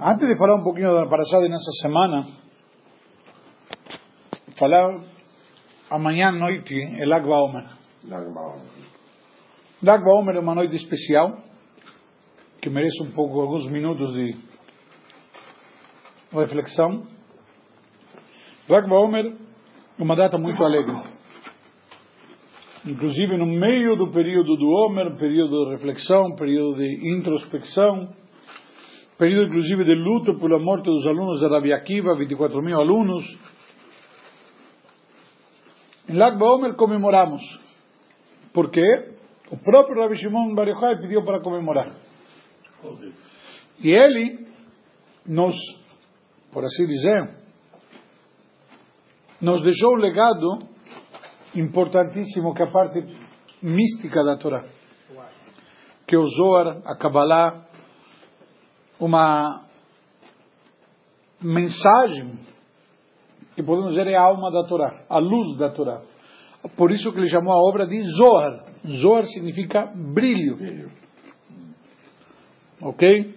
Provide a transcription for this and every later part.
Antes de falar um pouquinho da Parashá nessa semana, falar amanhã à noite é Lag Baomer. Lag Baomer é uma noite especial, que merece um pouco, alguns minutos de reflexão. Lag Baomer é uma data muito alegre. Inclusive no meio do período do Homer, período de reflexão, período de introspecção, período inclusive de luto pela morte dos alunos de Rabi Akiva, 24 mil alunos. Em Lag Baomer comemoramos. Por quê? O próprio Rabi Shimon Bar Yochai pediu para comemorar. E ele nos, por assim dizer, nos deixou um legado importantíssimo que é a parte mística da Torá. Que o Zohar, a Kabbalah, uma mensagem que podemos dizer é a alma da Torá, a luz da Torá. Por isso que ele chamou a obra de Zohar. Zohar significa brilho. brilho. Ok?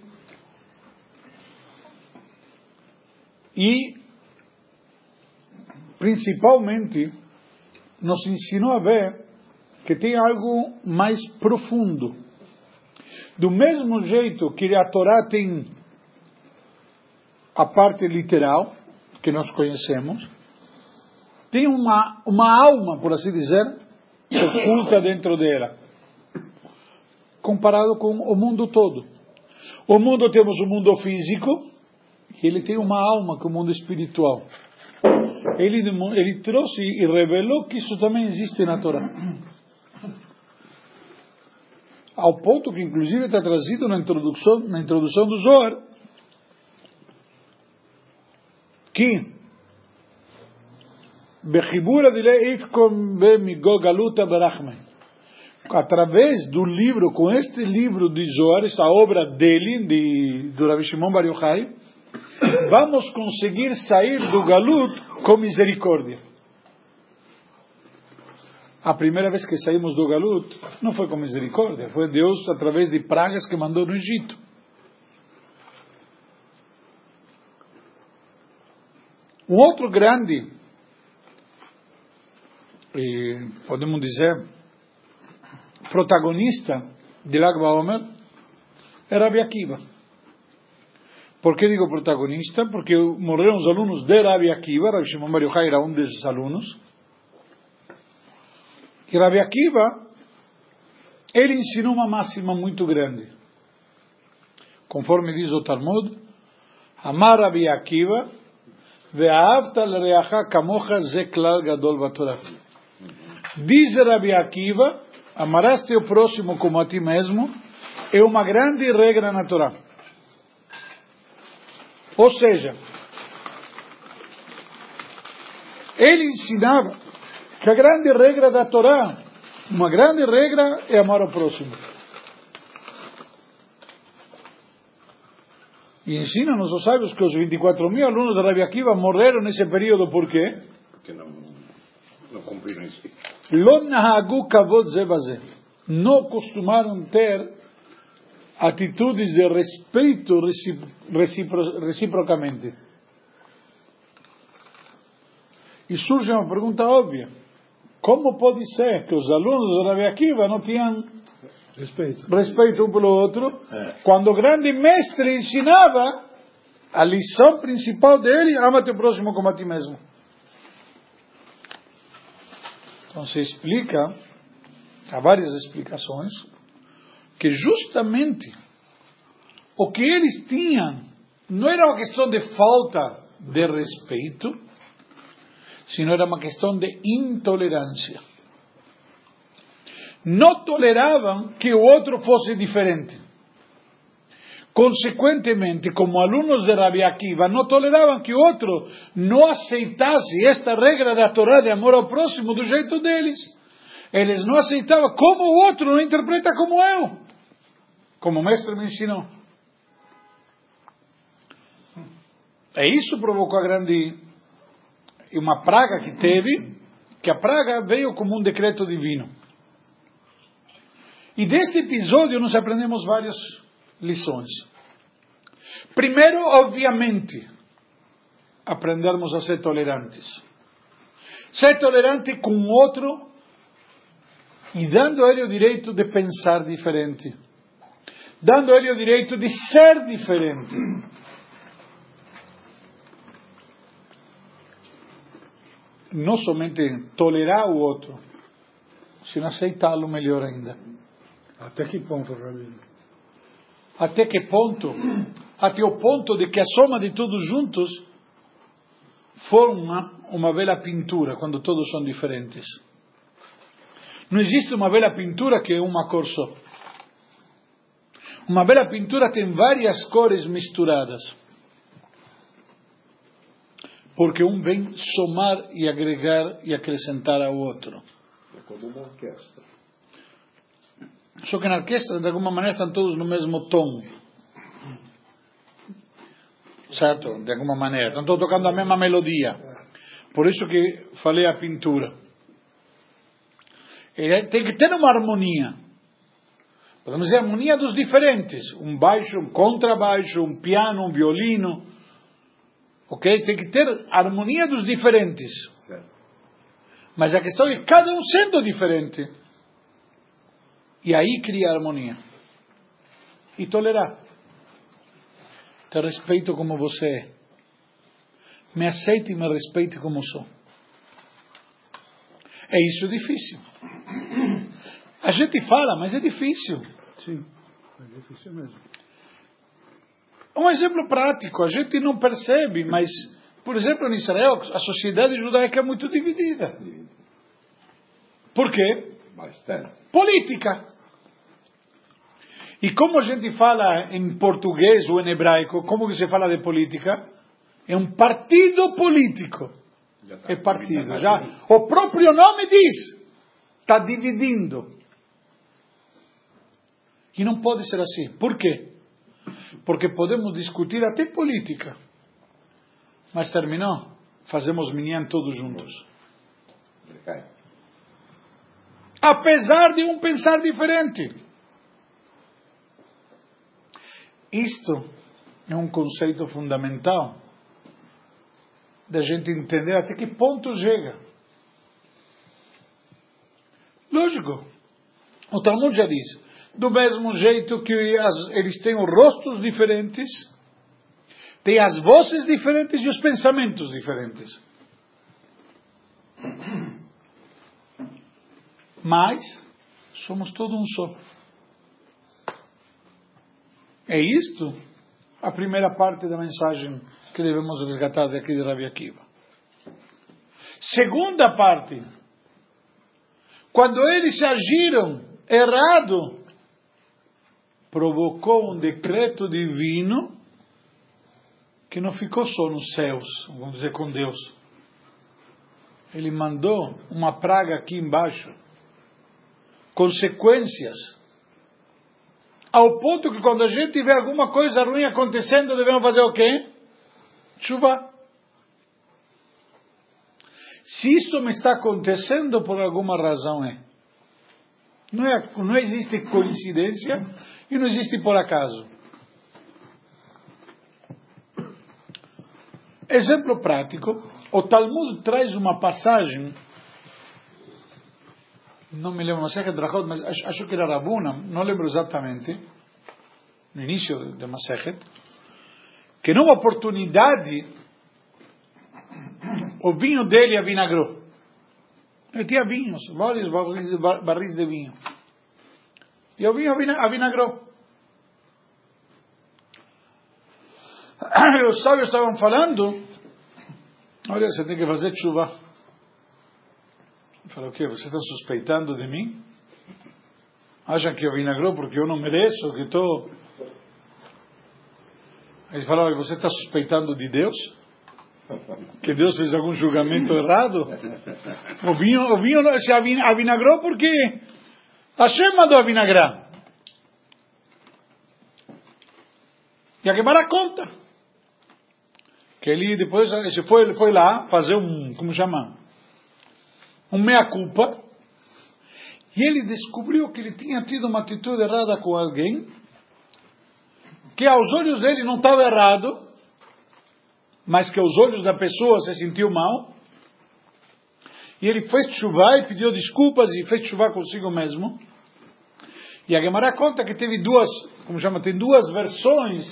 E, principalmente, nos ensinou a ver que tem algo mais profundo do mesmo jeito que a Torá tem a parte literal, que nós conhecemos, tem uma, uma alma, por assim dizer, oculta dentro dela, comparado com o mundo todo. O mundo temos o mundo físico, e ele tem uma alma que é o mundo espiritual. Ele, ele trouxe e revelou que isso também existe na Torá ao ponto que inclusive está trazido na introdução, na introdução do Zohar, que. Através do livro, com este livro de Zohar, esta obra dele, de, do Rabi Shimon Bar Yochai, vamos conseguir sair do Galut com misericórdia. A primeira vez que saímos do Galut não foi com misericórdia, foi Deus através de pragas que mandou no Egito. Um outro grande, podemos dizer, protagonista de Lag Baomer era Rabi Akiva. Por que digo protagonista? Porque morreram os alunos de Rabi Akiva, Rabi Shimon Bar era um desses alunos, que Rabi Akiva, ele ensinou uma máxima muito grande. Conforme diz o Talmud, Amar Rabi Akiva, Ve'ahavta l'reacha kamocha zeklal gadol batorah. Diz Rabi Akiva, amarás teu próximo como a ti mesmo, é uma grande regra na Torá. Ou seja, ele ensinava que a grande regra da Torá, uma grande regra é amar ao próximo. E ensina-nos os sábios que os 24 mil alunos de Rabi Akiva morreram nesse período por quê? Porque não, não cumpriram isso. Não costumaram ter atitudes de respeito reciprocamente. E surge uma pergunta óbvia. Como pode ser que os alunos do Rabi Akiva não tinham respeito, respeito um pelo outro, é. quando o grande mestre ensinava a lição principal dele, ama teu próximo como a ti mesmo. Então se explica, há várias explicações, que justamente o que eles tinham não era uma questão de falta de respeito, sino era uma questão de intolerância. Não toleravam que o outro fosse diferente. Consequentemente, como alunos de Rabi Akiva, não toleravam que o outro não aceitasse esta regra da Torá de amor ao próximo do jeito deles. Eles não aceitavam como o outro não interpreta como eu, como o mestre me ensinou. E isso provocou a grande e uma praga que teve, que a praga veio como um decreto divino. E deste episódio nós aprendemos várias lições. Primeiro, obviamente, aprendermos a ser tolerantes. Ser tolerante com o outro e dando a ele o direito de pensar diferente. Dando a ele o direito de ser diferente. Não somente tolerar o outro, sino aceitá-lo melhor ainda. Até que ponto, Rabino? Até que ponto? Até o ponto de que a soma de todos juntos forma uma bela pintura quando todos são diferentes. Não existe uma bela pintura que é uma cor só. Uma bela pintura tem várias cores misturadas. Porque um vem somar e agregar e acrescentar ao outro. É como uma orquestra. Só que na orquestra, de alguma maneira, estão todos no mesmo tom. Certo? De alguma maneira. Estão todos tocando a mesma melodia. Por isso que falei a pintura. E tem que ter uma harmonia. Podemos dizer harmonia dos diferentes. Um baixo, um contrabaixo, um piano, um violino. Ok? Tem que ter harmonia dos diferentes. Certo. Mas a questão é cada um sendo diferente. E aí cria harmonia. E tolerar. Te respeito como você é. Me aceite e me respeite como sou. É isso difícil. A gente fala, mas é difícil. Sim, é difícil mesmo. Um exemplo prático, a gente não percebe, mas, por exemplo, em Israel, a sociedade judaica é muito dividida. Por quê? Bastante. Política. E como a gente fala em português ou em hebraico, como que se fala de política? É um partido político. Tá É partido. Já, o próprio nome diz. Está dividindo. E não pode ser assim. Por quê? Porque podemos discutir até política. Mas terminou. Fazemos minyan todos juntos. Apesar de um pensar diferente. Isto é um conceito fundamental da gente entender até que ponto chega. Lógico, o Talmud já diz, do mesmo jeito que as- eles têm os rostos diferentes, têm as vozes diferentes e os pensamentos diferentes. Mas somos todo um só. É isto a primeira parte da mensagem que devemos resgatar daqui de Rabi Akiva. Segunda parte, quando eles agiram errado, provocou um decreto divino que não ficou só nos céus, vamos dizer com Deus. Ele mandou uma praga aqui embaixo, consequências, ao ponto que quando a gente vê alguma coisa ruim acontecendo, devemos fazer o quê? Chuva. Se isso me está acontecendo, por alguma razão é. Não, é, não existe coincidência e não existe por acaso. Exemplo prático, o Talmud traz uma passagem, não me lembro, Masechet Brachot, mas acho, acho que era Rabuna, não lembro exatamente, no início da Masechet, que numa oportunidade o vinho dele avinagrou. Ele tinha vinhos, vários barris de, vinho. E o vinho avina- avinagrou. Os sábios estavam falando, olha, você tem que fazer chuva. Falou, o quê? Você está suspeitando de mim? Acham que eu vinagrou porque eu não mereço, que estou... Eles falaram, você está suspeitando de Deus? Que Deus fez algum julgamento errado? O vinho, o vinho se avin- avinagrou porque Hashem mandou avinagrar. E a quebrar a conta. Que ele depois ele foi, ele foi lá fazer um, como chama? Um meia-culpa. E ele descobriu que ele tinha tido uma atitude errada com alguém que aos olhos dele não estava errado, mas que aos olhos da pessoa se sentiu mal. E ele fez chuva e pediu desculpas e fez chuva consigo mesmo. E a Gemara conta que teve duas, como chama, tem duas versões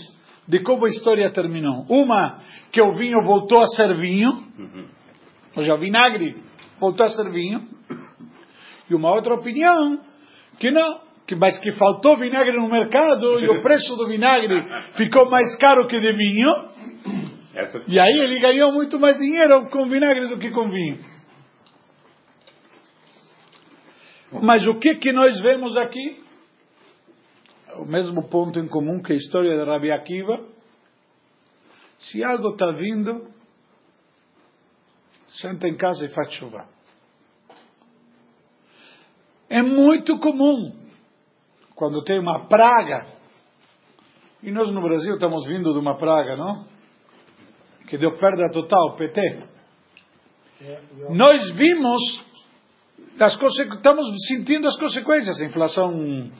de como a história terminou. Uma, que o vinho voltou a ser vinho, ou seja, o vinagre voltou a ser vinho. E uma outra opinião, que não, que, mas que faltou vinagre no mercado e o preço do vinagre ficou mais caro que de vinho. Essa... E aí ele ganhou muito mais dinheiro com vinagre do que com vinho. Mas o que que nós vemos aqui? O mesmo ponto em comum que a história de Rabi Akiva. Se algo está vindo, senta em casa e faz chuva. É muito comum, quando tem uma praga, e nós no Brasil estamos vindo de uma praga, não? Que deu perda total, PT. Nós vimos, as estamos sentindo as consequências, a inflação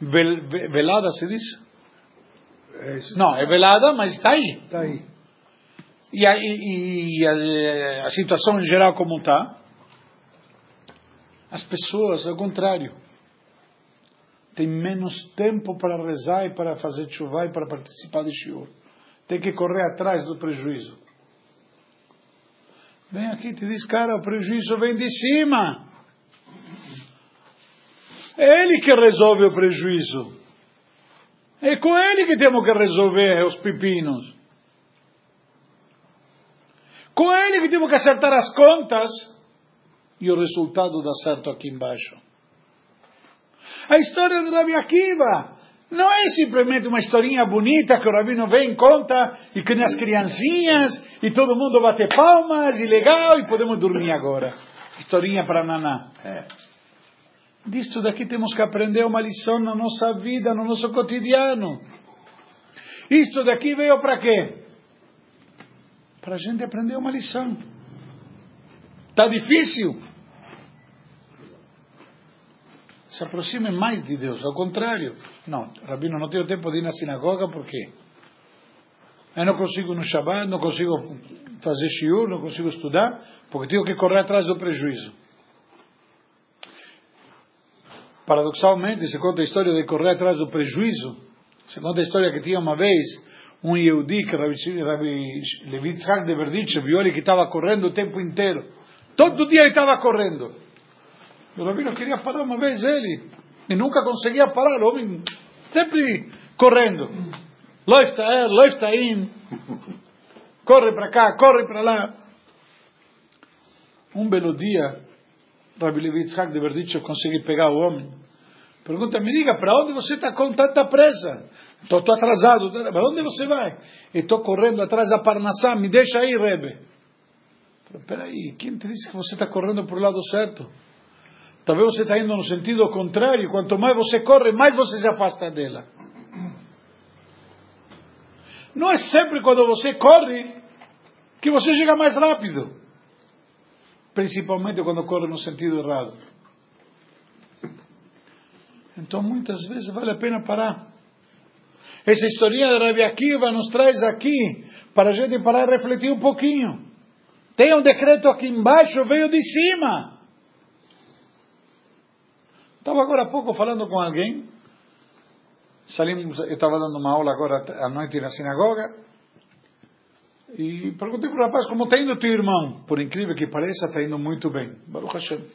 vel, velada, se diz? É. Não, é velada, mas está aí. Está aí. E a, e a, a situação em geral como está? As pessoas, ao contrário, têm menos tempo para rezar e para fazer chuva e para participar de shiur. Tem que correr atrás do prejuízo. Vem aqui e te diz, cara, o prejuízo vem de cima. É ele que resolve o prejuízo. É com ele que temos que resolver os pepinos. Com ele que temos que acertar as contas e o resultado dá certo aqui embaixo. A história do Rabi Akiva não é simplesmente uma historinha bonita que o Rabino vem e conta e que as criancinhas e todo mundo bate palmas e legal e podemos dormir agora. Historinha para naná. É. Disto daqui temos que aprender uma lição na nossa vida, no nosso cotidiano. Isto daqui veio para quê? Para a gente aprender uma lição. Está difícil? Se aproxime mais de Deus. Ao contrário. Não, Rabino, não tenho tempo de ir na sinagoga, por quê? Eu não consigo no Shabbat, não consigo fazer shiur, não consigo estudar, porque tenho que correr atrás do prejuízo. Paradoxalmente, se conta a história de correr atrás do prejuízo. Se conta a história que tinha uma vez um Yehudi, que Rabbi, Rabbi Levi Tzhak de Verditch, viu ele que estava correndo o tempo inteiro. Todo dia ele estava correndo. O Rabino queria parar uma vez ele, e nunca conseguia parar, o homem sempre correndo. Läuft er, läuft in. Corre para cá, corre para lá. Um belo dia, Rabbi Levi Tzhak de Verditch conseguiu pegar o homem. Pergunta, me diga, para onde você está com tanta pressa? Estou atrasado, para onde você vai? Estou correndo atrás da Parnassá, me deixa aí, Rebe. Espera aí, quem te disse que você está correndo para o lado certo? Talvez você está indo no sentido contrário. Quanto mais você corre, mais você se afasta dela. Não é sempre quando você corre que você chega mais rápido. Principalmente quando corre no sentido errado. Então muitas vezes vale a pena parar. Essa historinha de Rabi Akiva nos traz aqui para a gente parar e refletir um pouquinho. Tem um decreto aqui embaixo, veio de cima. Estava agora há pouco falando com alguém. Salimos, eu estava dando uma aula agora à noite na sinagoga. E perguntei para o rapaz como está indo teu irmão. Por incrível que pareça, está indo muito bem. Baruch Hashem.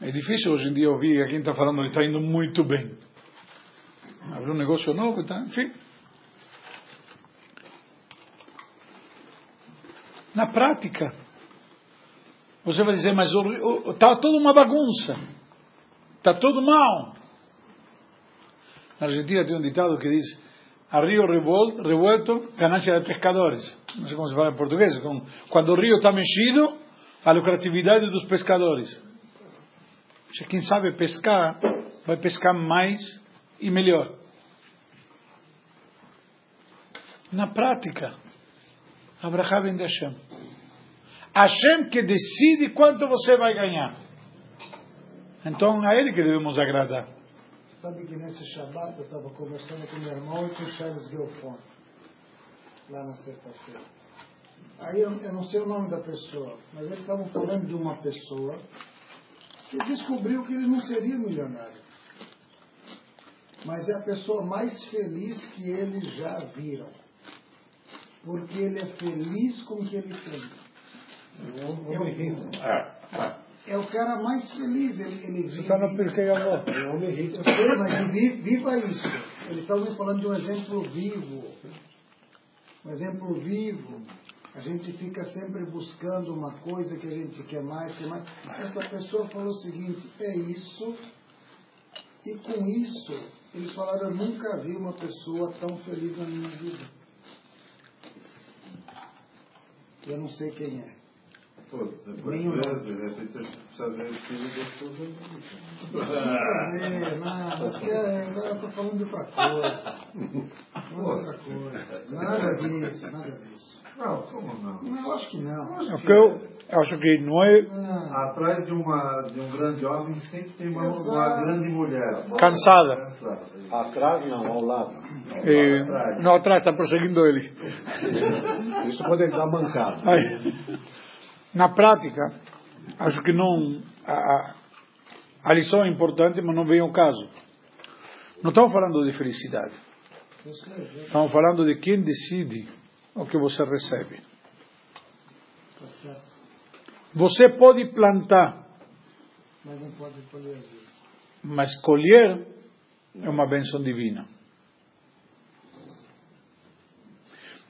É difícil hoje em dia ouvir alguém está falando que está indo muito bem. Abriu um negócio novo tá, enfim. Na prática, você vai dizer, mas está toda uma bagunça. Está tudo mal. Na Argentina tem um ditado que diz: a rio revuelto, ganancia de pescadores. Não sei como se fala em português. Quando o rio está mexido, a lucratividade dos pescadores. Quem sabe pescar, vai pescar mais e melhor. Na prática, Abraha vem de Hashem. Hashem que decide quanto você vai ganhar. Então, a Ele que devemos agradar. Sabe que nesse Shabbat eu estava conversando com meu irmão e com Charles Gelfon, lá na sexta-feira. Aí eu, eu, não sei o nome da pessoa, mas eles estavam falando de uma pessoa que descobriu que ele não seria milionário. Mas é a pessoa mais feliz que eles já viram. Porque ele é feliz com o que ele tem. É o, é o cara mais feliz. Ele, ele Você está Pirkei Avot. É um homem rico. Eu sei, mas viva isso. Eles estavam falando de um exemplo vivo. Um exemplo vivo. A gente fica sempre buscando uma coisa que a gente quer mais, quer mais. Essa pessoa falou o seguinte: é isso. E com isso, eles falaram: eu nunca vi uma pessoa tão feliz na minha vida. Eu não sei quem é. Pô, depois Nem o de repente precisa ver o filho da esposa. É, não, mas que é, eu estou falando de outra coisa. Outra coisa. Nada disso, nada disso. Não, como não? Não, eu acho que não. É porque eu acho que não é Ah, Atrás de, uma, de um grande homem sempre tem uma, uma grande mulher. cansada. Cansada. Atrás não, ao lado. E, não, atrás está perseguindo ele. Isso pode dar mancada. Na prática, acho que não. A, a- lição é importante, mas não vem ao caso. Não estamos falando de felicidade. Estamos falando de quem decide o que você recebe. Você pode plantar, Mas não pode colher mas colher é uma bênção divina.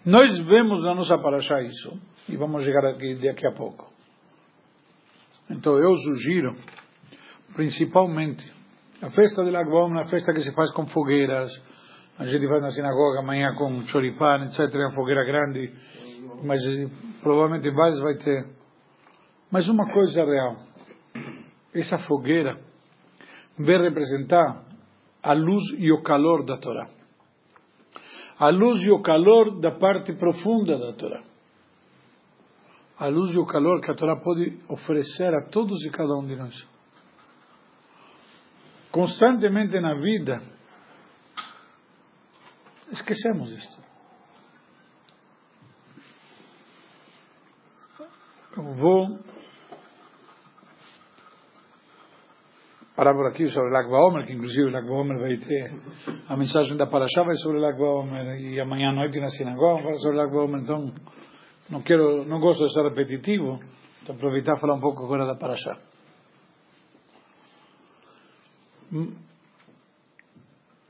Nós vemos na nossa paraxá isso, e vamos chegar aqui daqui a pouco. Então eu sugiro, principalmente, a festa de Lag Baomer, a festa que se faz com fogueiras, a gente vai na sinagoga amanhã com choripan, etc., é uma fogueira grande, mas eh, provavelmente vários vai ter. Mas uma coisa real, essa fogueira vai representar a luz e o calor da Torá. A luz e o calor da parte profunda da Torá. A luz e o calor que a Torá pode oferecer a todos e cada um de nós. Constantemente na vida, esquecemos isto. Vou por aqui sobre Lag Baomer, que inclusive Lag Baomer vai ter a mensagem da Parashá vai sobre Lag Baomer e amanhã à noite na sinagoga vai sobre Lag Baomer, então não quero, não gosto de ser repetitivo, então aproveitar e falar um pouco agora da Parashá.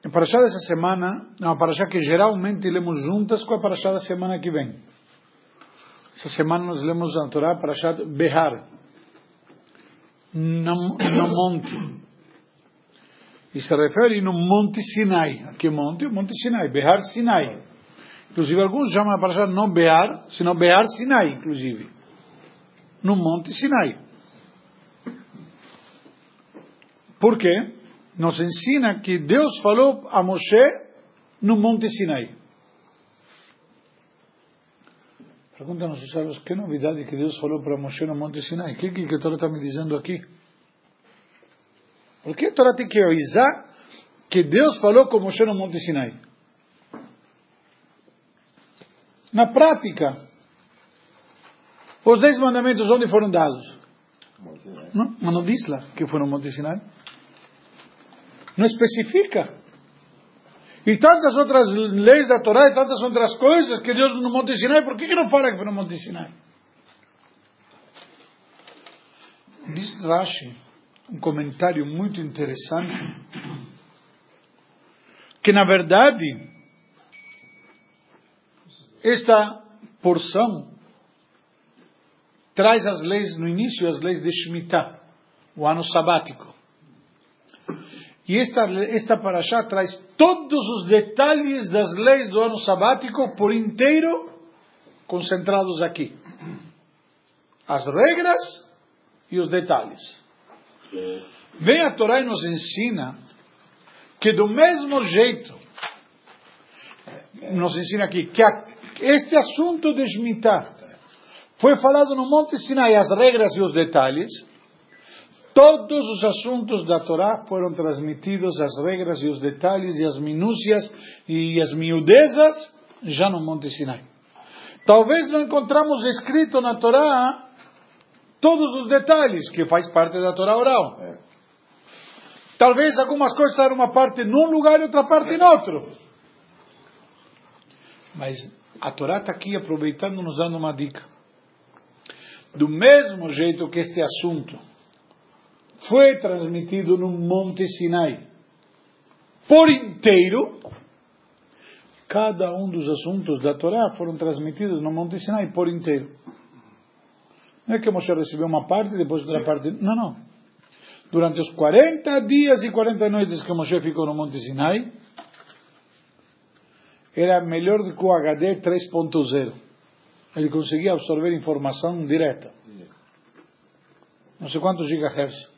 A Parashá dessa semana é uma Parashá que geralmente lemos juntas com a Parashá da semana que vem. Essa semana nós lemos na Torá a Parashá Behar, no, no monte. E se refere no Monte Sinai. Que monte? Monte Sinai, Behar Sinai. Inclusive, alguns chamam a Parashá não Behar, sino Behar Sinai, inclusive. No Monte Sinai. Por quê? Nos ensina que Deus falou a Moshe no Monte Sinai. Pergunta nossos sábios, que novidade que Deus falou para Moshe no Monte Sinai? O que, que, que a Torá está me dizendo aqui? Por que a Torá tem que avisar que Deus falou com Moshe no Monte Sinai? Na prática, os dez mandamentos onde foram dados? Não, mas não diz lá que foi no Monte Sinai. Não especifica. E tantas outras leis da Torá e tantas outras coisas que Deus no Monte Sinai, por que, que não fala que foi no Monte Sinai? Diz Rashi, um comentário muito interessante, que na verdade, esta porção traz as leis, no início, as leis de Shemitah, o ano sabático. E esta, esta paraxá traz todos os detalhes das leis do ano sabático por inteiro concentrados aqui. As regras e os detalhes. Vem a Torá e nos ensina que do mesmo jeito, nos ensina aqui, que este assunto de Shemitah foi falado no Monte Sinai, as regras e os detalhes, Todos os assuntos da Torá foram transmitidos, as regras e os detalhes e as minúcias e as miudezas, já no Monte Sinai. Talvez não encontramos escrito na Torá todos os detalhes, que faz parte da Torá oral. É. Talvez algumas coisas estão uma parte num lugar e outra parte em outro. Mas a Torá está aqui aproveitando, nos dando uma dica. Do mesmo jeito que este assunto foi transmitido no Monte Sinai por inteiro, cada um dos assuntos da Torá foram transmitidos no Monte Sinai por inteiro. Não é que Moshe recebeu uma parte e depois outra parte. Não, não. Durante os 40 dias e 40 noites que Moshe ficou no Monte Sinai, era melhor do que o HD 3.0. Ele conseguia absorver informação direta. Não sei quantos gigahertz.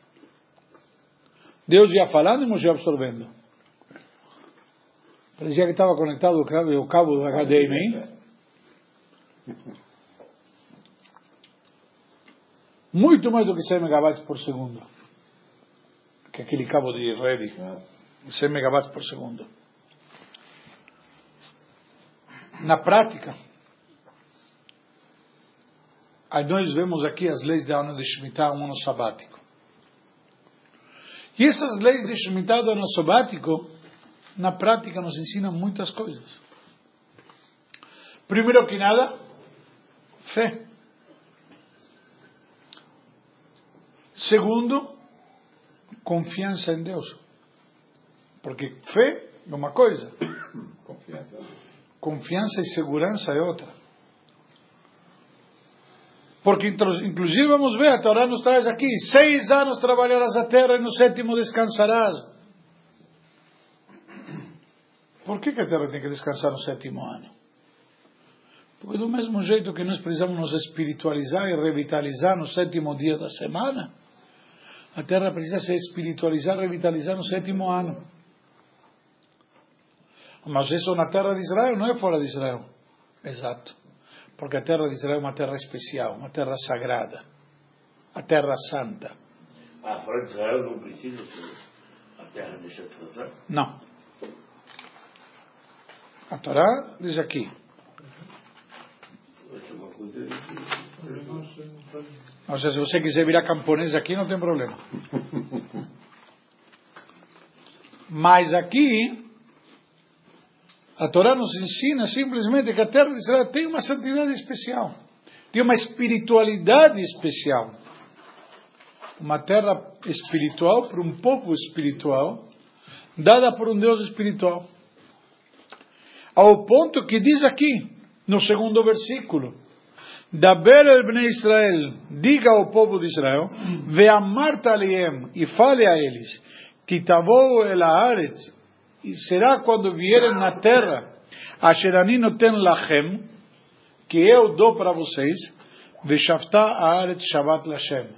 Deus ia falando e Moshe absorvendo. Parecia que estava conectado o cabo, do HDMI. Muito mais do que 100 megabytes por segundo. Que aquele cabo de rede. 100 megabytes por segundo. Na prática, aí nós vemos aqui as leis da ano de Shemitah, um ano sabático. E essas leis de Shemitah do ano sabático, na prática, nos ensinam muitas coisas. Primeiro que nada, fé. Segundo, confiança em Deus. Porque fé é uma coisa, Confiança. confiança e segurança é outra. Porque, inclusive, vamos ver, a Torá nos traz aqui: seis anos trabalharás a terra e no sétimo descansarás. Por que, que a terra tem que descansar no sétimo ano? Porque, do mesmo jeito que nós precisamos nos espiritualizar e revitalizar no sétimo dia da semana, a terra precisa se espiritualizar e revitalizar no sétimo ano. Mas isso na terra de Israel não é fora de Israel. Exato. Porque a terra de Israel é uma terra especial, uma terra sagrada, a terra santa. Ah, fora de Israel não precisa que a terra deixe de fazer? Não. A Torá diz aqui. É Ou seja, se você quiser virar camponês aqui, não tem problema. Mas aqui, a Torá nos ensina simplesmente que a terra de Israel tem uma santidade especial, tem uma espiritualidade especial. Uma terra espiritual para um povo espiritual, dada por um Deus espiritual. Ao ponto que diz aqui, no segundo versículo, Daber el Bnei Israel, diga ao povo de Israel, ve'amarta aliem, e fale a eles, que tavou el haaretz, e será quando vierem na terra, asher ani noten lachem, que eu dou para vocês, ve'shavta haaretz shabat lashem,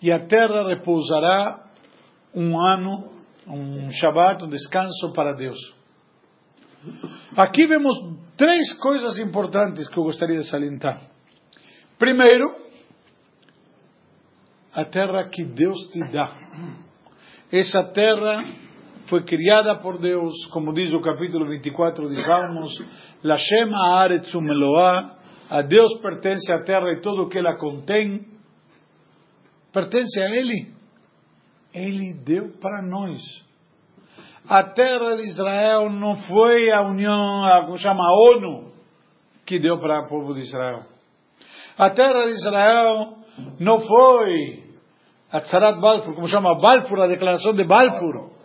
e a terra repousará um ano, um shabat, um descanso para Deus. Aqui vemos três coisas importantes que eu gostaria de salientar. Primeiro, a terra que Deus te dá. Essa terra foi criada por Deus, como diz o capítulo 24 de Salmos, Lashem Haaretz Meloah, a Deus pertence a terra e tudo o que ela contém, pertence a Ele. Ele deu para nós. A terra de Israel não foi a União, a, chama, a ONU, que deu para o povo de Israel. A terra de Israel não foi a Tzarat Balfour, como chama Balfour, a declaração de Balfour,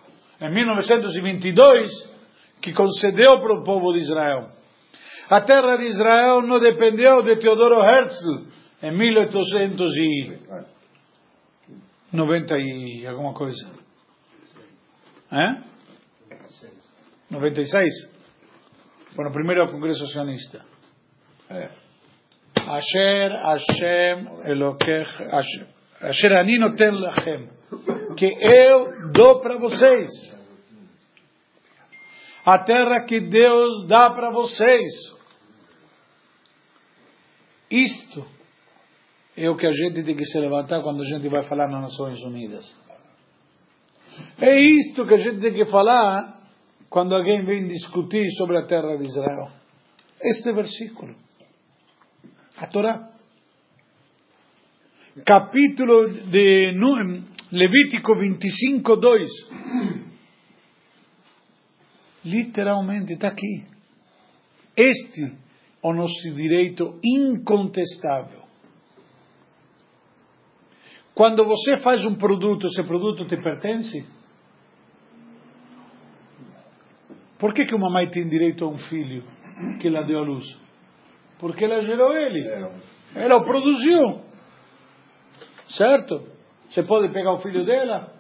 em 1922, que concedeu para o povo de Israel. A terra de Israel não dependeu de Teodoro Herzl em 1890 e alguma coisa. É? 96? Foi no primeiro congresso sionista. É. Asher Hashem Elokech Asher, Asher Ani Noten Lachem que eu dou para vocês a terra que Deus dá para vocês isto é o que a gente tem que se levantar quando a gente vai falar nas Nações Unidas. É isto que a gente tem que falar quando alguém vem discutir sobre a terra de Israel. Este versículo. A Torá. Capítulo de Levítico 25, 2. Literalmente está aqui. Este é o nosso direito incontestável. Quando você faz um produto, esse produto te pertence? Por que, que uma mãe tem direito a um filho que ela deu à luz? Porque ela gerou ele. Ela o produziu. Certo? Você pode pegar o filho dela?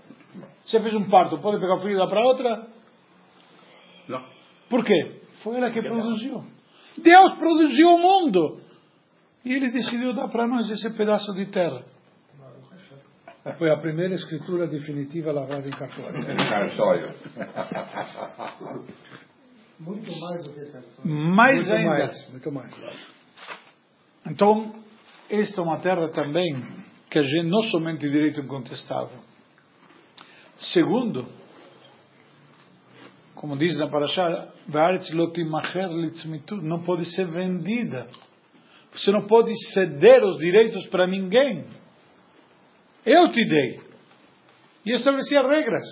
Você fez um parto, pode pegar o filho e dar para outra? Não. Por quê? Foi ela que produziu. Deus produziu o mundo. E ele decidiu dar para nós esse pedaço de terra. Foi a primeira escritura definitiva lavada em cartório. Cartório. Muito mais do que cartório. Mais muito ainda. mais, muito mais. Então, esta é uma terra também que a gente não somente direito incontestável. Segundo, como diz na Parashá, não pode ser vendida. Você não pode ceder os direitos para ninguém. Eu te dei. E estabeleci as regras.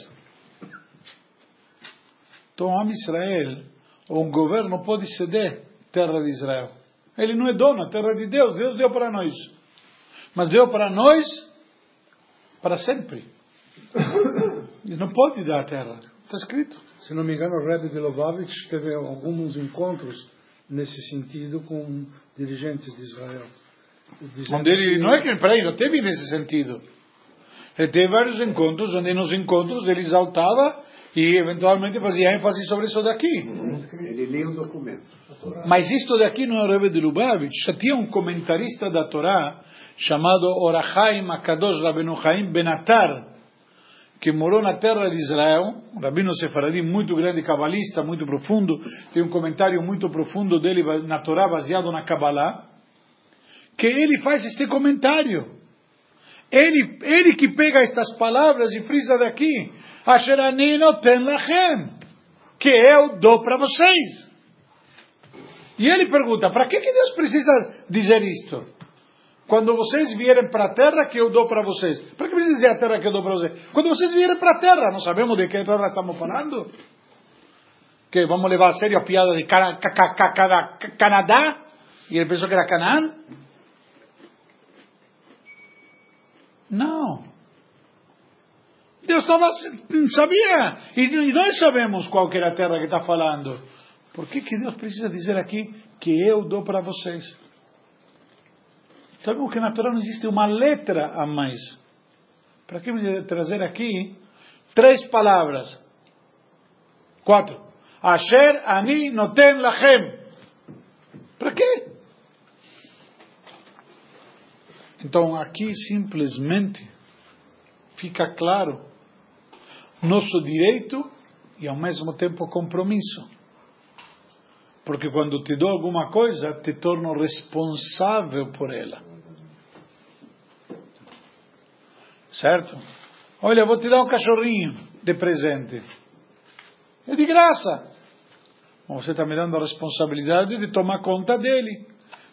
Então, Am Israel, ou um governo, pode ceder terra de Israel. Ele não é dono, a terra de Deus. Deus deu para nós. Mas deu para nós para sempre. Ele não pode dar a terra. Está escrito. Se não me engano, o Rebbe de Lubavitch teve alguns encontros nesse sentido com dirigentes de Israel. Dizendo ele, não é que, peraí, não teve nesse sentido. Ele teve vários encontros, onde nos encontros ele exaltava e eventualmente fazia ênfase sobre isso daqui. Ele lê o documento. Mas isto daqui não é o Rebbe de Lubavitch. Já tinha um comentarista da Torá chamado Orachaim Akadosh Rabenu Chaim Benatar, que morou na terra de Israel, um rabino sefaradim muito grande, cabalista, muito profundo, tem um comentário muito profundo dele na Torá baseado na Kabbalah, que ele faz este comentário. Ele, ele que pega estas palavras e frisa daqui, Asher ani noten lachem, que eu dou para vocês. E ele pergunta, para que, que Deus precisa dizer isto? Quando vocês vierem para a terra que eu dou para vocês. Para que precisa dizer a terra que eu dou para vocês? Quando vocês vierem para a terra, não sabemos de que terra estamos falando? Que vamos levar a sério a piada de Cana- Ca- Ca- Ca- Ca- Ca- Canadá? E ele pensou que era Canaã? Não. Deus estava, sabia. E, e nós sabemos qual era a terra que está falando. Por que, que Deus precisa dizer aqui que eu dou para vocês? Sabemos que na Torá não existe uma letra a mais. Para que trazer aqui três palavras? Quatro. Asher ani noten lachem. Para quê? Então aqui simplesmente fica claro nosso direito e ao mesmo tempo compromisso. Porque quando te dou alguma coisa, te torno responsável por ela. Certo? Olha, vou te dar um cachorrinho de presente. É de graça. Você está me dando a responsabilidade de tomar conta dele,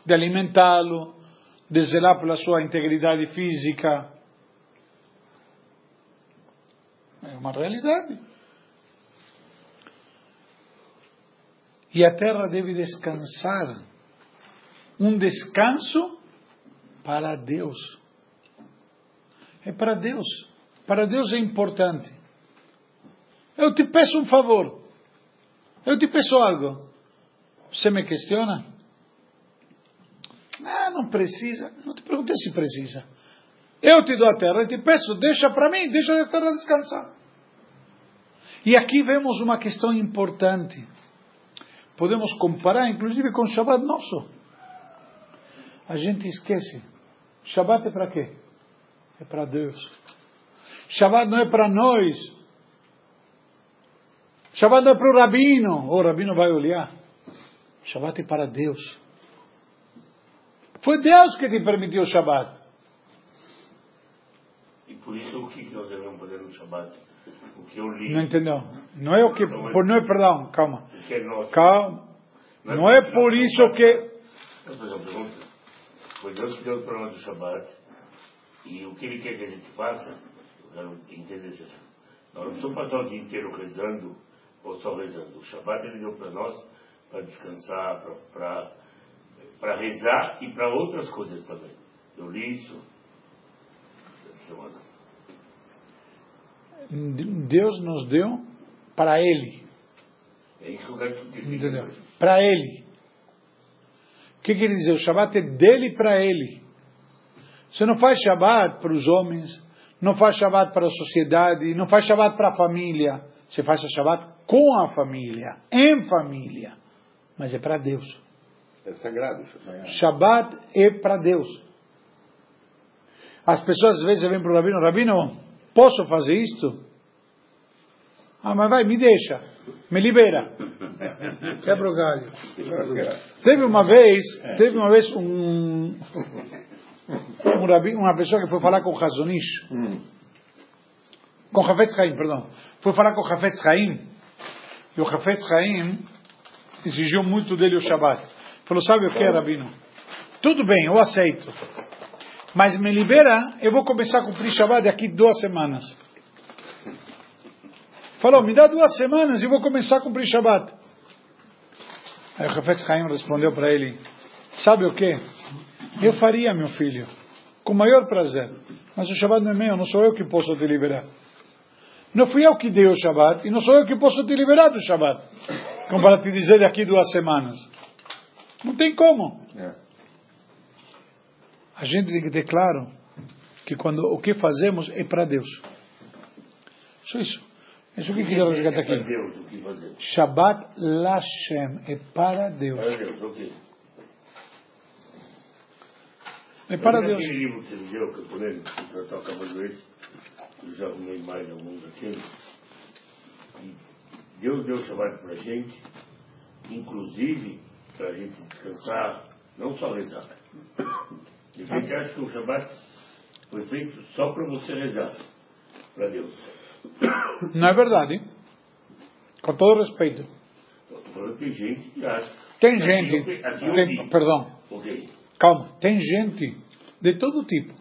de alimentá-lo, de zelar pela sua integridade física. É uma realidade. E a terra deve descansar. Um descanso para Deus. É para Deus. Para Deus é importante. Eu te peço um favor. Eu te peço algo. Você me questiona? Ah, não precisa. Não te perguntei se precisa. Eu te dou a terra e te peço, deixa para mim, deixa a terra descansar. E aqui vemos uma questão importante. Podemos comparar, inclusive, com o Shabbat nosso. A gente esquece. Shabbat é para quê? É para Deus. Shabbat não é para nós. Shabbat não é para o rabino. O rabino vai olhar. Shabbat é para Deus. Foi Deus que te permitiu o Shabbat. Por isso, o que nós devemos fazer no Shabat? O que eu li. Não entendeu? Não é o que. Por, não é, perdão, calma. É. Calma. Não é por isso que. Foi Deus que deu para nós o Shabat. E o que Ele quer que a gente faça, eu quero entender isso. Nós não precisamos passar o dia inteiro rezando ou só rezando. O Shabat Ele deu para nós para descansar, para rezar e para outras coisas também. Eu li isso essa semana. Deus nos deu para Ele. É isso que eu quero que tu Entendeu? Para Ele. O que quer dizer? O Shabat é dele para Ele. Você não faz Shabat para os homens, não faz Shabat para a sociedade, não faz Shabat para a família. Você faz Shabat com a família, em família. Mas é para Deus. É sagrado. Shabat é para Deus. As pessoas às vezes vêm para o Rabino, Rabino, posso fazer isto? Ah, mas vai, me deixa, me libera. Quebra o galho. Teve uma vez, teve uma vez um, um rabino, uma pessoa que foi falar com o Hazonish, com o Hafetz Haim, perdão, foi falar com o Hafetz Haim, e o Hafetz Haim exigiu muito dele o Shabat. Falou, sabe o que, Rabino? Tudo bem, eu aceito. Mas me libera, eu vou começar a cumprir Shabbat daqui duas semanas. Falou, me dá duas semanas e vou começar a cumprir Shabbat. Aí o Hafetz Haim respondeu para ele, sabe o que? Eu faria, meu filho, com maior prazer. Mas o Shabbat não é meu, não sou eu que posso te liberar. Não fui eu que dei o Shabbat e não sou eu que posso te liberar do Shabbat. Como para te dizer daqui duas semanas. Não tem como. É. A gente tem que ter claro que quando o que fazemos é para Deus. Só isso. Isso que eu queria resgatar É aqui. Fazer. Shabbat Lashem é para Deus. Para Deus, ok. É para Deus. Aquele livro que você me deu, que eu que eu estou acabando esse, eu já arrumei mais alguns daqueles. Deus deu o Shabbat para a gente, inclusive para a gente descansar, não só rezar. E a gente acha que o Shabbat foi feito só para você rezar, para Deus. Não é verdade. Com todo respeito. Tem gente que acha. Tem Assim gente. eu- assim eu tem- perdão. Ok. Calma. Tem gente de todo tipo.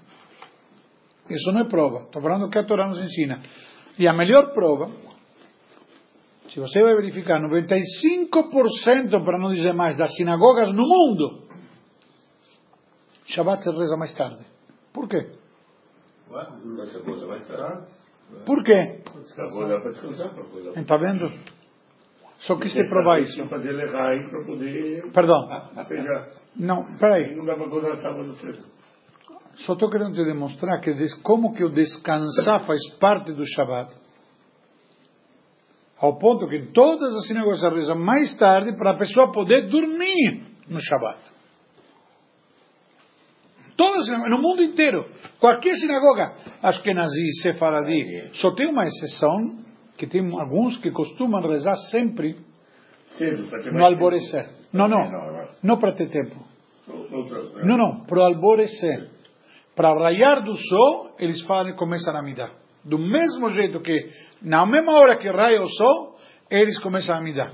Isso não é prova. Estou falando que a Torá nos ensina. E a melhor prova, se você vai verificar, 95%, para não dizer mais, das sinagogas no mundo, Shabbat se reza mais tarde. Por quê? Por quê? Está vendo? Só quis te provar isso. Não fazer para poder. Perdão. Seja, Não, peraí. não dá para acordar sábado cedo. Só estou querendo te demonstrar que des- como que o descansar faz parte do Shabbat. Ao ponto que todas as sinagogas rezam mais tarde para a pessoa poder dormir no Shabbat. Todas as sinagogas, no mundo inteiro. Qualquer sinagoga, Ashkenazi, Sefaradi, só tem uma exceção, que tem alguns que costumam rezar sempre no alvorecer. Não, não, não para ter tempo. Não, não, para o alvorecer. Para o raiar do sol, eles falam, começam a midar. Do mesmo jeito que, na mesma hora que raia o sol, eles começam a midar.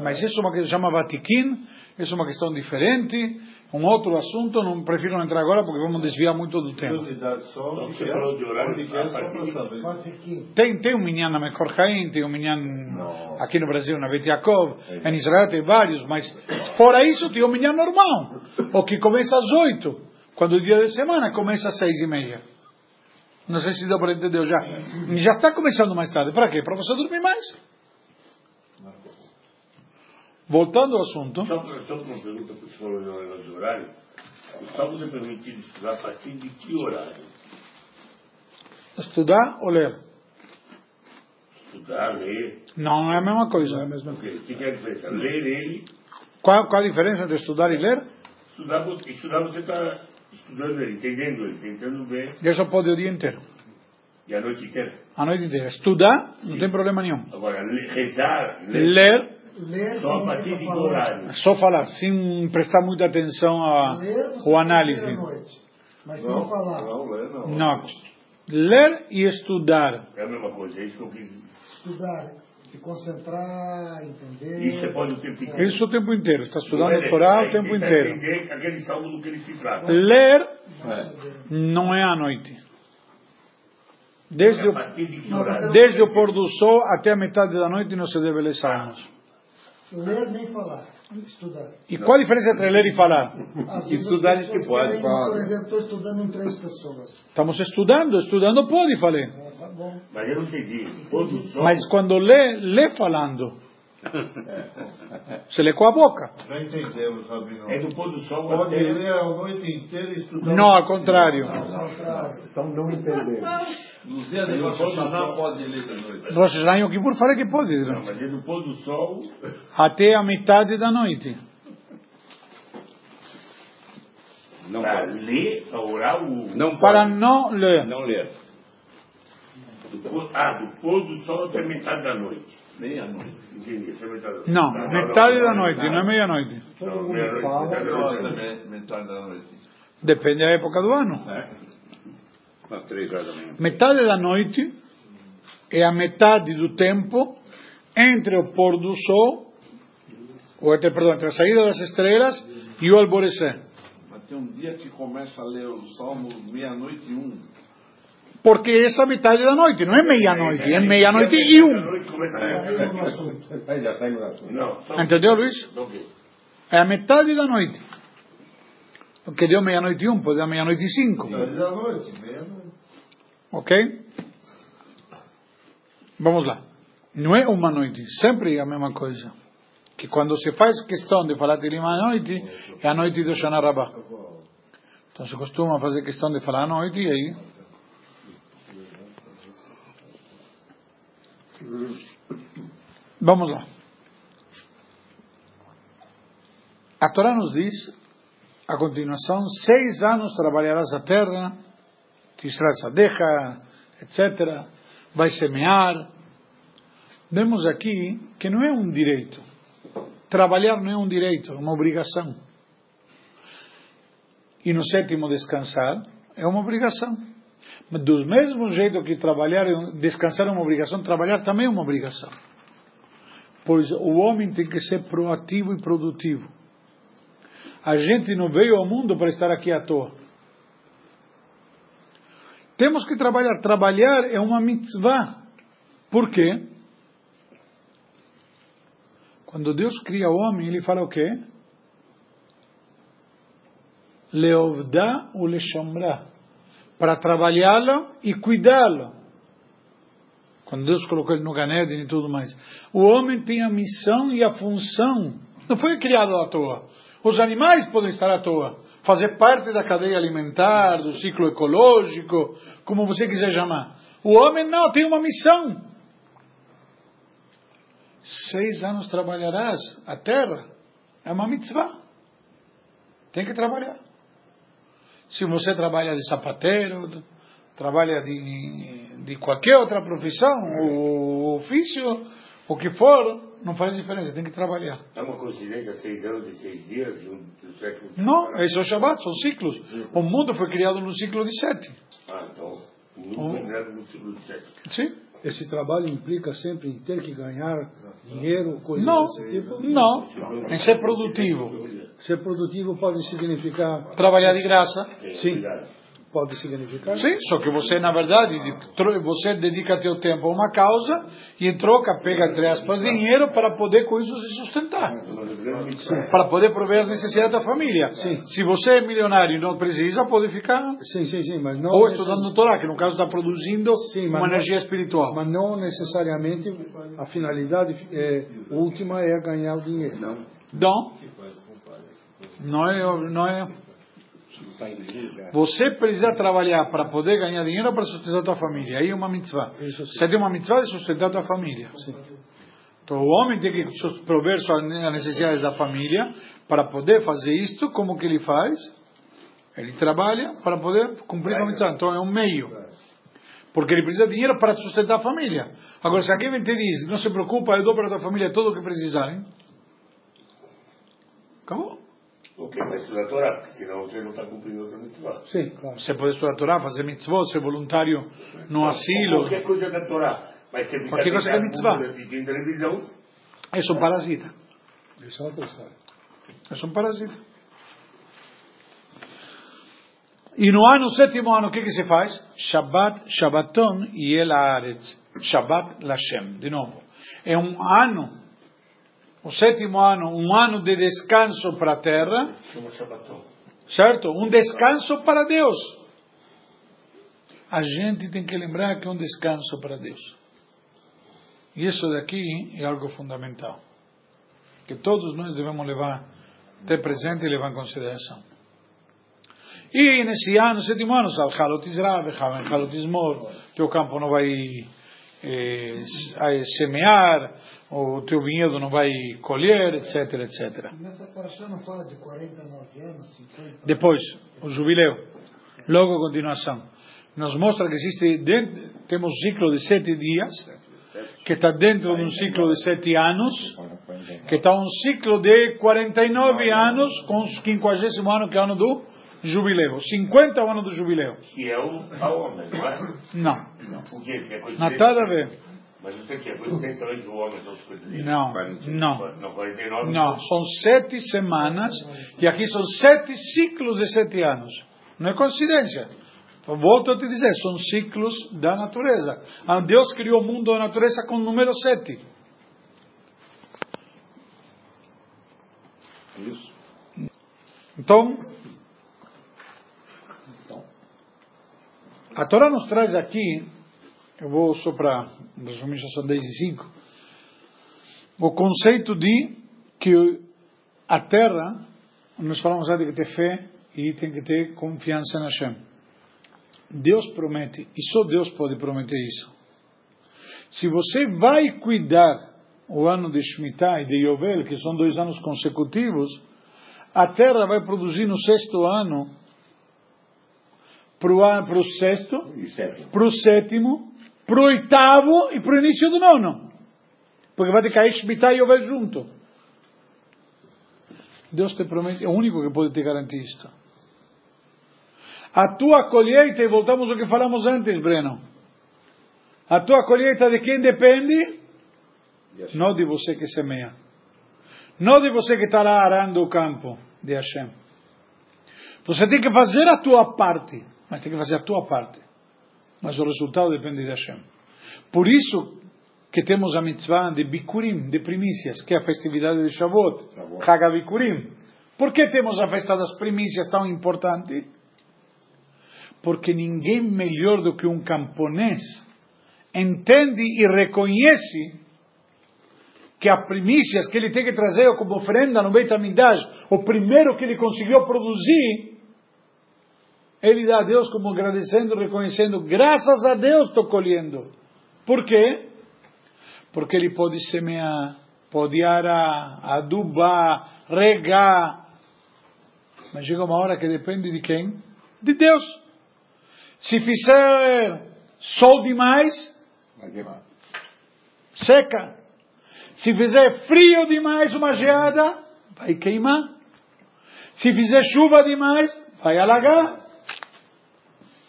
Mas isso é uma questão, chama Vatiquim, isso é uma questão diferente, um outro assunto, não prefiro não entrar agora porque vamos desviar muito do só. Então, que é? falou de horário, de-. Tem, tem um minyan na Mekor Haim, tem um minyan Não. aqui no Brasil, na Bet Yaakov, em Israel tem vários, mas fora isso tem um minyan normal, o que começa às oito, quando o dia de semana começa às seis e meia. Não sei se deu para entender já. Já está começando mais tarde. Para quê? Para você dormir mais. Voltando ao assunto, Só, só uma pergunta que você falou no negócio de horário. O sábado é permitido estudar a partir de que horário? estudar ou ler? Estudar, ler. Não é a mesma coisa. Não é a mesma O quê? O que é a diferença? Ler ele, Qual, qual a diferença entre estudar e ler? estudar, estudar você está estudando ele, entendendo ele, tentando ver, Eu só pode o dia inteiro, e a noite inteira. a noite inteira. Estudar, não tem problema nenhum. Agora, rezar, ler, Ler, Ler só a partir de horário? só falar, sem prestar muita atenção Ler análise. ler à noite, mas Não, sem falar. não, lê não. Não. Ler e estudar. É a mesma coisa, é isso que eu quis. Estudar, se concentrar, entender. Isso você pode o tempo inteiro. Isso o tempo inteiro. Está estudando é a Torá o ler, tempo inteiro. entender aquele salmo do que ele se trata. Ler não é à noite. Desde a o, desde o pôr do sol até a metade da noite não se deve ler salmos. Ler nem falar, estudar. E qual a diferença entre ler e falar? Às Estudar a gente pessoas pode, querem. Por exemplo, estou estudando em três pessoas. Estamos estudando, estudando pode, falei. É, tá bom. Mas eu não entendi. Mas quando lê, lê falando. Você lê com a boca. Já entendemos, Rabino. É do pôr do sol Pode até. ler a noite inteira e estudar. Não, ao contrário. Então não entendemos. Luzia de Rosh Hashanah pode ler da noite. Rosh Hashanah e Yom Kippur falei que pode. Não, mas é do pôr do sol. Até a metade da noite. Não Para pode. ler, para orar o. Não Para não ler. Não ler. Do pôr- ah, do pôr do sol até metade da noite. Meia-noite. Entendi, até metade da noite. Não, metade da noite, não é meia-noite. Da noite. Nossa, metade da noite. Depende da época do ano. Às três horas da manhã. Metade da noite é a metade do tempo entre o pôr do sol, ou entre, perdão, entre a saída das estrelas e o alvorecer. Mas tem um dia que começa a ler o Salmo meia-noite e um. Porque essa é a metade da noite, não é meia-noite, é meia-noite e um. Entendeu, Luiz? É a metade da noite. Porque deu meia-noite e um, pode dar meia-noite cinco. Ok? Vamos lá. Não é uma noite, sempre é a mesma coisa. Que quando se faz questão de falar Tilim à noite, é a noite do Shana Rabbah. Então se costuma fazer questão de falar à noite e aí. Vamos lá. A Torá nos diz, a continuação, seis anos trabalharás a terra, Tisrat Sadeja, etc. Vai semear. Vemos aqui que não é um direito. Trabalhar não é um direito, é uma obrigação. E no sétimo descansar é uma obrigação. Mas do mesmo jeito que trabalhar, é descansar é uma obrigação, trabalhar também é uma obrigação. Pois o homem tem que ser proativo e produtivo. A gente não veio ao mundo para estar aqui à toa. Temos que trabalhar. Trabalhar é uma mitzvah. Por quê? Quando Deus cria o homem, ele fala o quê? Ou leshomrá. Para trabalhá-lo e cuidá-lo. Quando Deus colocou ele no Ganeden e tudo mais. O homem tem a missão e a função. Não foi criado à toa. Os animais podem estar à toa. Fazer parte da cadeia alimentar, do ciclo ecológico, como você quiser chamar. O homem não, tem uma missão. Seis anos trabalharás a terra. É uma mitzvah. Tem que trabalhar. Se você trabalha de sapateiro, trabalha de, de qualquer outra profissão, ou ofício, o que for, não faz diferença, tem que trabalhar. É uma coincidência, seis anos e seis dias de um, do século. Não, esse é o Shabbat, são ciclos. O mundo foi criado no ciclo de sete. Ah, então. Nunca Um- entrado no ciclo de sete. Sim? Esse trabalho implica sempre em ter que ganhar dinheiro, coisas Não, desse tipo? não. Em ser produtivo. Ser produtivo pode significar. Trabalhar de graça. Sim, pode significar. Sim, só que você, na verdade, você dedica teu tempo a uma causa e em troca pega, entre aspas, dinheiro para poder com isso se sustentar. Para poder prover as necessidades da família. Sim. Se você é milionário e não precisa, pode ficar Sim, sim, sim, mas não. ou necess- estudando Torá, que no caso está produzindo Sim, uma não- energia espiritual. Mas não necessariamente a finalidade é, última é ganhar o dinheiro. Não. Não. Não é, não é. Você precisa trabalhar para poder ganhar dinheiro para sustentar tua família. Aí é uma mitzvah. Sim. Você tem uma mitzvah de sustentar tua família. Então o homem tem que prover as necessidades da família para poder fazer isto. Como que ele faz? Ele trabalha para poder cumprir com a mitzvah. Então é um meio. Porque ele precisa de dinheiro para sustentar a família. Agora, se alguém te diz, não se preocupa, eu dou para a tua família tudo o que precisarem. Acabou. Quê? Vai estudar a Torá, porque senão você não está cumprindo outra mitzvah. Sim, claro. Você pode estudar a Torá, fazer mitzvot, ser voluntário no asilo. Qualquer coisa da Torá. Mas você Qualquer coisa é deitado mitzvah. assistindo televisão, É um parasita. Isso é outra história. É um parasita. E no ano sétimo ano, o que, que se faz? Shabbat, Shabbaton e El Haaretz. Shabbat Lashem. De novo. É um ano, o sétimo ano, um ano de descanso para a terra, certo? Um descanso para Deus. A gente tem que lembrar que é um descanso para Deus. E isso daqui é algo fundamental. Que todos nós devemos levar, ter presente e levar em consideração. E nesse ano, sétimo ano, sal halot vechavem halot izmor, teu campo não vai eh, semear, o teu vinhedo não vai colher, etc, etc. Nessa paraxá não fala de 49 anos, 50 Depois, o jubileu. Logo a continuação. Nos mostra que existe, dentro, temos um ciclo de sete dias, que está dentro de um ciclo de sete anos, que está um ciclo de 49 anos, com os 50 ano, que é o ano do jubileu. 50 é o ano do jubileu. Que é o homem, não é? Não, é não tem nada a ver. Mas você quer coincidência também que o homem são 50 dias? Não, não. Não, 49. Não, são sete semanas e aqui são sete ciclos de sete anos. Não é coincidência. Volto a te dizer, são ciclos da natureza. Ah, Deus criou o mundo da natureza com o número sete. Isso. Então, a Torá nos traz aqui, eu vou só para resumir, já são 10 e 5, o conceito de que a terra, nós falamos já de que ter fé e tem que ter confiança na Hashem. Deus promete, e só Deus pode prometer isso. Se você vai cuidar o ano de Shemitah e de Yovel, que são dois anos consecutivos, a terra vai produzir no sexto ano, para o sexto, para o sétimo, para o oitavo e para o início do nono. Porque vai ter cair Shemitah e Yovel junto. Deus te promete, é o único que pode te garantir isto. A tua colheita, e voltamos ao que falamos antes, Breno. A tua colheita de quem depende? Não de você que semeia. Não de você que está lá arando o campo de Hashem. Você tem que fazer a tua parte, mas tem que fazer a tua parte. Mas o resultado depende de Hashem. Por isso que temos a mitzvah de Bikurim, de primícias, que é a festividade de Shavuot. Chag Bikurim. Por que temos a festa das primícias tão importante? Porque ninguém melhor do que um camponês entende e reconhece que as primícias que ele tem que trazer como oferenda no Beit HaMikdash, o primeiro que ele conseguiu produzir, ele dá a Deus como agradecendo, reconhecendo, graças a Deus estou colhendo. Por quê? Porque ele pode semear, pode arar, adubar, regar. Mas chega uma hora que depende de quem? De Deus. Se fizer sol demais, Vai queimar. seca. Se fizer frio demais, uma geada, vai queimar. Se fizer chuva demais, vai alagar.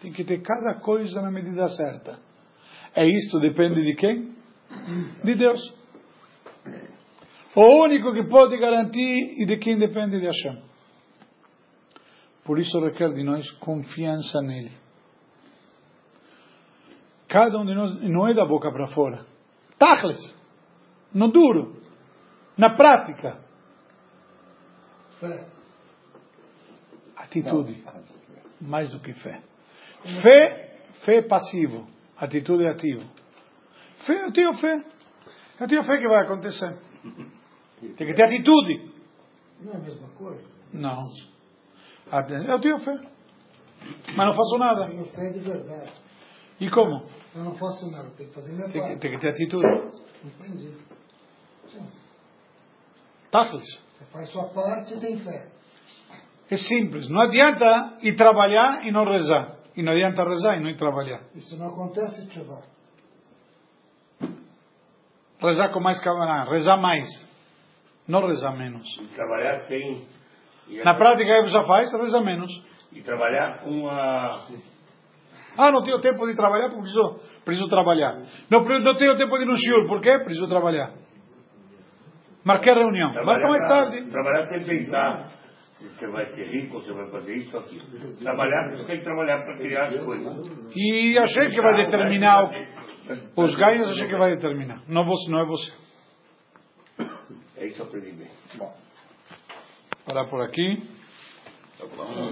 Tem que ter cada coisa na medida certa. É isto depende de quem? De Deus. O único que pode garantir e de quem depende de Hashem. Por isso requer de nós confiança nele. Cada um de nós não é da boca para fora. Tachles. No duro. Na prática. Fé. Atitude. Mais do que fé. Fé, fé passivo. Atitude ativo. Fé, eu tenho fé. Eu tenho fé que vai acontecer. Tem que ter atitude. Não é a mesma coisa? Não. Eu tenho fé. Mas não faço Eu nada. tenho fé de verdade. E como? Eu não faço nada, tenho que fazer minha Tem parte. tem que ter atitude. Entendi. Sim. Tachlis. Você faz sua parte e tem fé. É simples. Não adianta ir trabalhar e não rezar. E não adianta rezar e não ir trabalhar. Isso não acontece, Tchevá. Rezar com mais camarada. Rezar mais. Não rezar menos. Trabalhar sem E, Na prática, o que você faz? Reza menos. e trabalhar com a. Ah, não tenho tempo de trabalhar porque preciso, preciso trabalhar. Não, não tenho tempo de ir no shiur, por quê? Preciso trabalhar. Marquei a reunião. Marca mais tarde. Trabalhar sem pensar se você vai ser rico, você vai fazer isso ou aquilo. Trabalhar, você tem que trabalhar para criar as coisas. E achei que vai determinar o- os ganhos, achei que vai determinar. Não, você, não é você. É isso que eu aprendi bem. Parar por aqui. Tá bom.